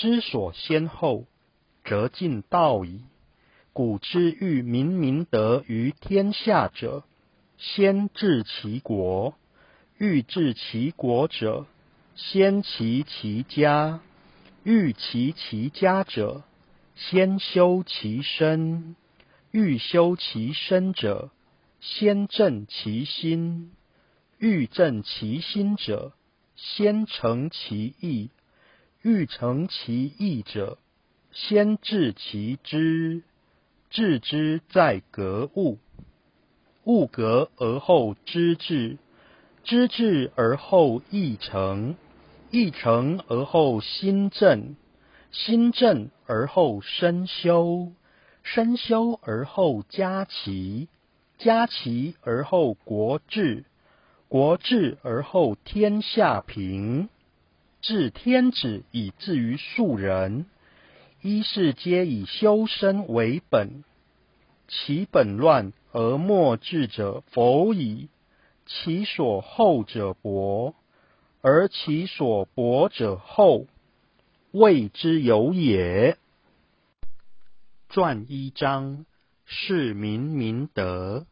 知所先后，则近道矣。古之欲明明德于天下者，先治其国；欲治其国者，先齐其家；欲齐其家者，先修其身；欲修其身者，先正其心；欲正其心者，先诚其意。欲成其意者，先治其知。治之在格物，物格而后知至，知至而后意成，意成而后心正，心正而后身修，身修而后家齐，家齐而后国治，国治而后天下平。治天子以至于庶人，一是皆以修身为本。其本乱而末治者否矣。其所厚者薄，而其所薄者厚，谓之有也。传一章，是民明德。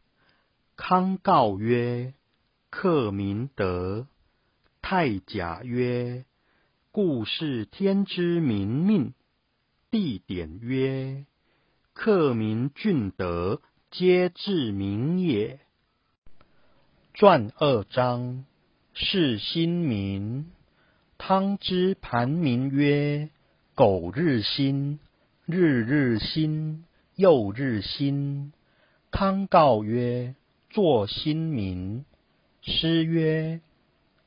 康告曰：“克明德。”太甲曰：故是天之明命。地点曰：克明俊德，皆治明也。传二章，是新民。汤之盘民曰：苟日新，日日新，又日新。康告曰：作新民。诗曰：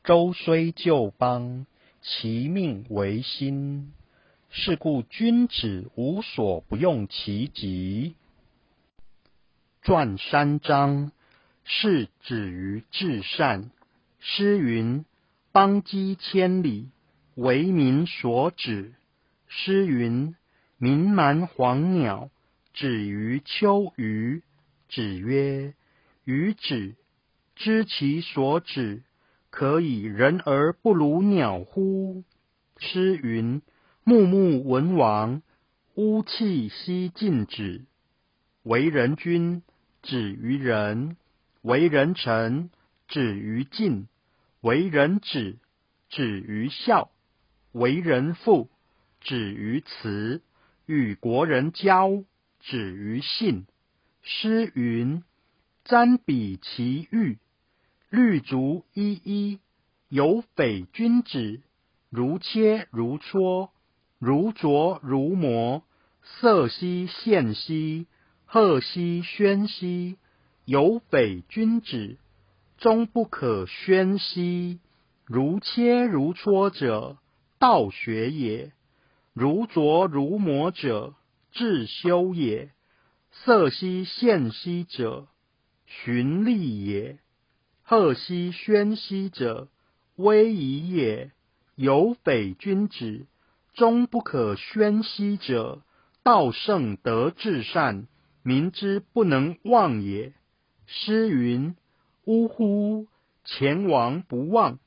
周虽旧邦。其命维新，是故君子无所不用其极。传三章，是止于至善。诗云：“邦畿千里，为民所指。”诗云：“民蛮黄鸟，止于秋鱼。”子曰：“予止，知其所止。”可以人而不如鸟乎？诗云：“穆穆文王，乌气息尽止。”为人君，止于仁；为人臣，止于敬；为人子，止于孝；为人父，止于慈；与国人交，止于信。诗云：“瞻彼其玉。”绿竹依依，有匪君子，如切如磋，如琢如磨。色兮宪兮，赫兮宣兮。有匪君子，终不可宣兮。如切如磋者，道学也；如琢如磨者，自修也。色兮宪兮者，循吏也。赫兮宣兮者，威仪也；有匪君子，终不可宣兮者，道圣德至善，民之不能忘也。诗云：“呜呼！前王不忘。”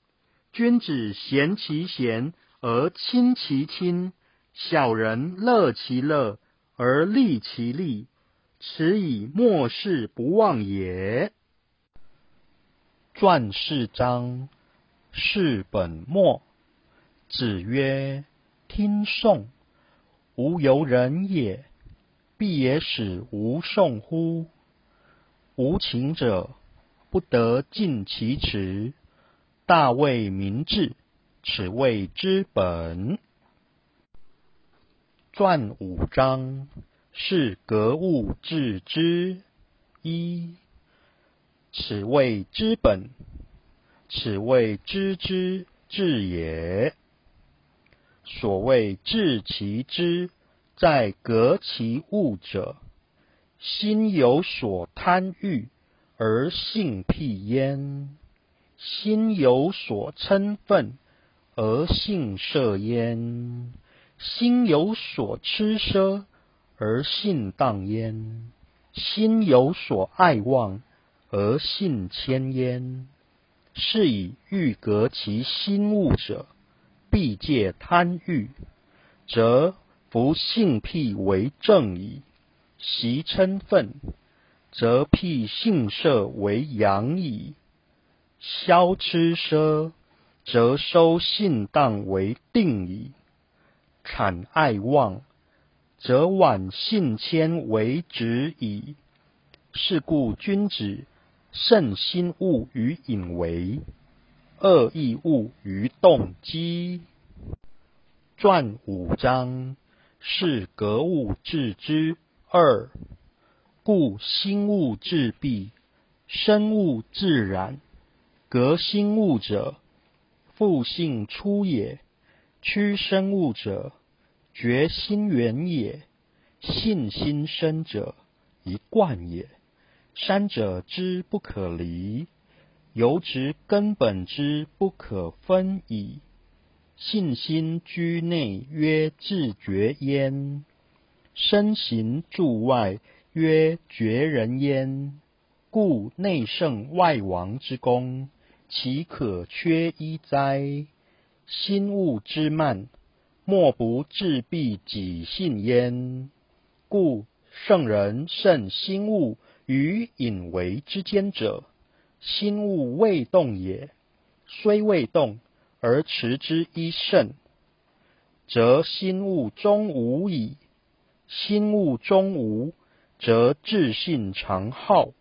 君子贤其贤而亲其亲，小人乐其乐而利其利，此以莫世不忘也。传四章，是本末。子曰：“听讼，无由人也，必也使无讼乎？无情者，不得尽其辞。大为明志，此谓之本。”传五章，是格物致知。一。此谓之本，此谓知之至也。所谓治其知，在革其物者，心有所贪欲而性辟焉；心有所嗔愤而性摄焉；心有所痴奢而性荡焉；心有所爱望而性迁焉。是以欲革其心物者。必戒贪欲，则不性辟为正矣；习嗔愤，则辟性摄为阳矣；消痴奢，则收性荡为定矣；产爱望，则挽性迁为止矣。是故君子慎心物于隐为。恶意物于动机，传五章是格物致知二，故心物自闭，身物自然。革心物者，复性出也；屈身物者，觉心源也。信心生者，一贯也。三者之不可离。由之根本之不可分矣。信心居内，曰自觉焉；身行住外，曰觉人焉。故内圣外王之功，岂可缺一哉？心物之慢，莫不自闭己性焉。故圣人慎心物与隐为之间者。心物未动也，虽未动而持之一甚，则心物终无矣。心物终无，则自性常好；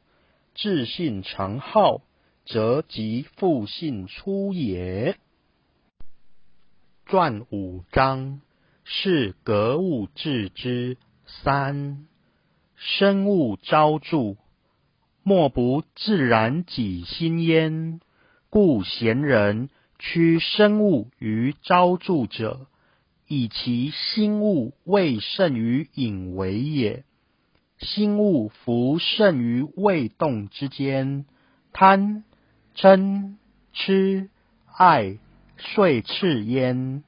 自性常好，则即复性出也。传五章是格物致知三，生物昭著。莫不自然己心焉。故贤人屈生物于昭著者，以其心物未胜于隐为也。心物弗胜于未动之间，贪、嗔、痴、爱，遂次焉，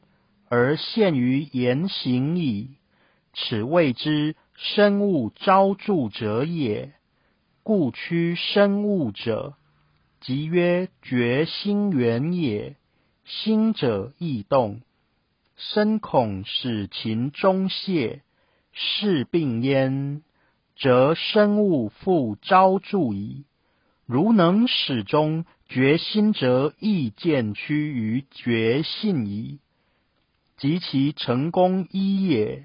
而陷于言行矣。此谓之生物昭著者也。故屈生物者，即曰觉心源也。心者易动，生恐使情中泄，是病焉，则生物复昭著矣。如能始终觉心者，亦见趋于觉性矣。及其成功一也。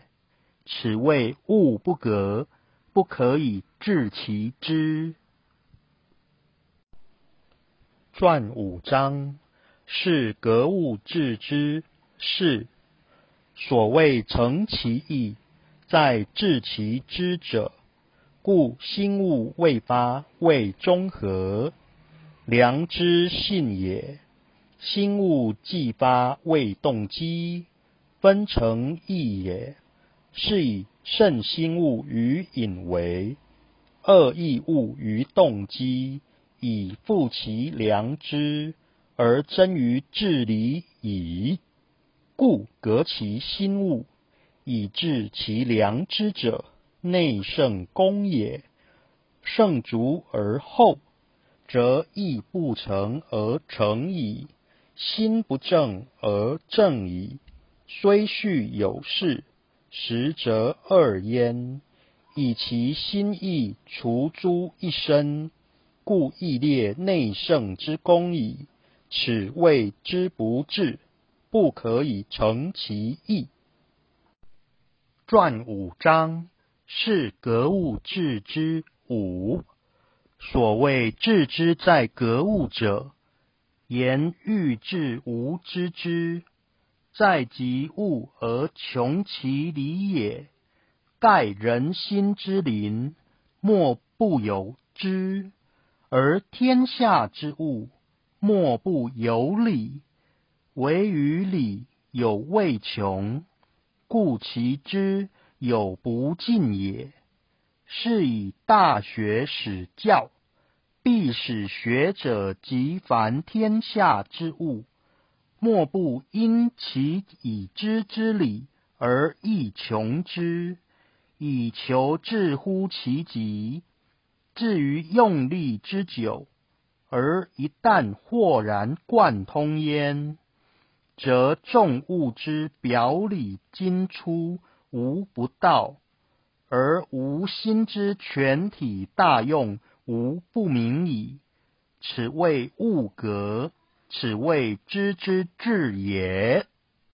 此谓物不格。不可以治其知。传五章是格物致知，是所谓成其意，在治其知者。故心物未发，未中和，良知性也；心物既发，未动机，分成意也。是以。圣心物于隐为，恶意物于动机，以复其良知，而真于治理矣。故革其心物，以治其良知者，内圣功也。圣足而后，则意不成而成矣；心不正而正矣。虽序有事。实则二焉，以其心意除诸一身，故亦列内圣之功矣。此谓之不治，不可以成其意。传五章是格物致知五。所谓致知在格物者，言欲治无知之。在即物而穷其理也。盖人心之灵，莫不有知；而天下之物，莫不有理。唯于理有未穷，故其知有不尽也。是以大学始教，必使学者及凡天下之物，莫不因其已知之理而亦穷之，以求至乎其极。至于用力之久，而一旦豁然贯通焉，则众物之表里精出，无不道。而无心之全体大用，无不明矣。此谓物格，此谓知之至也。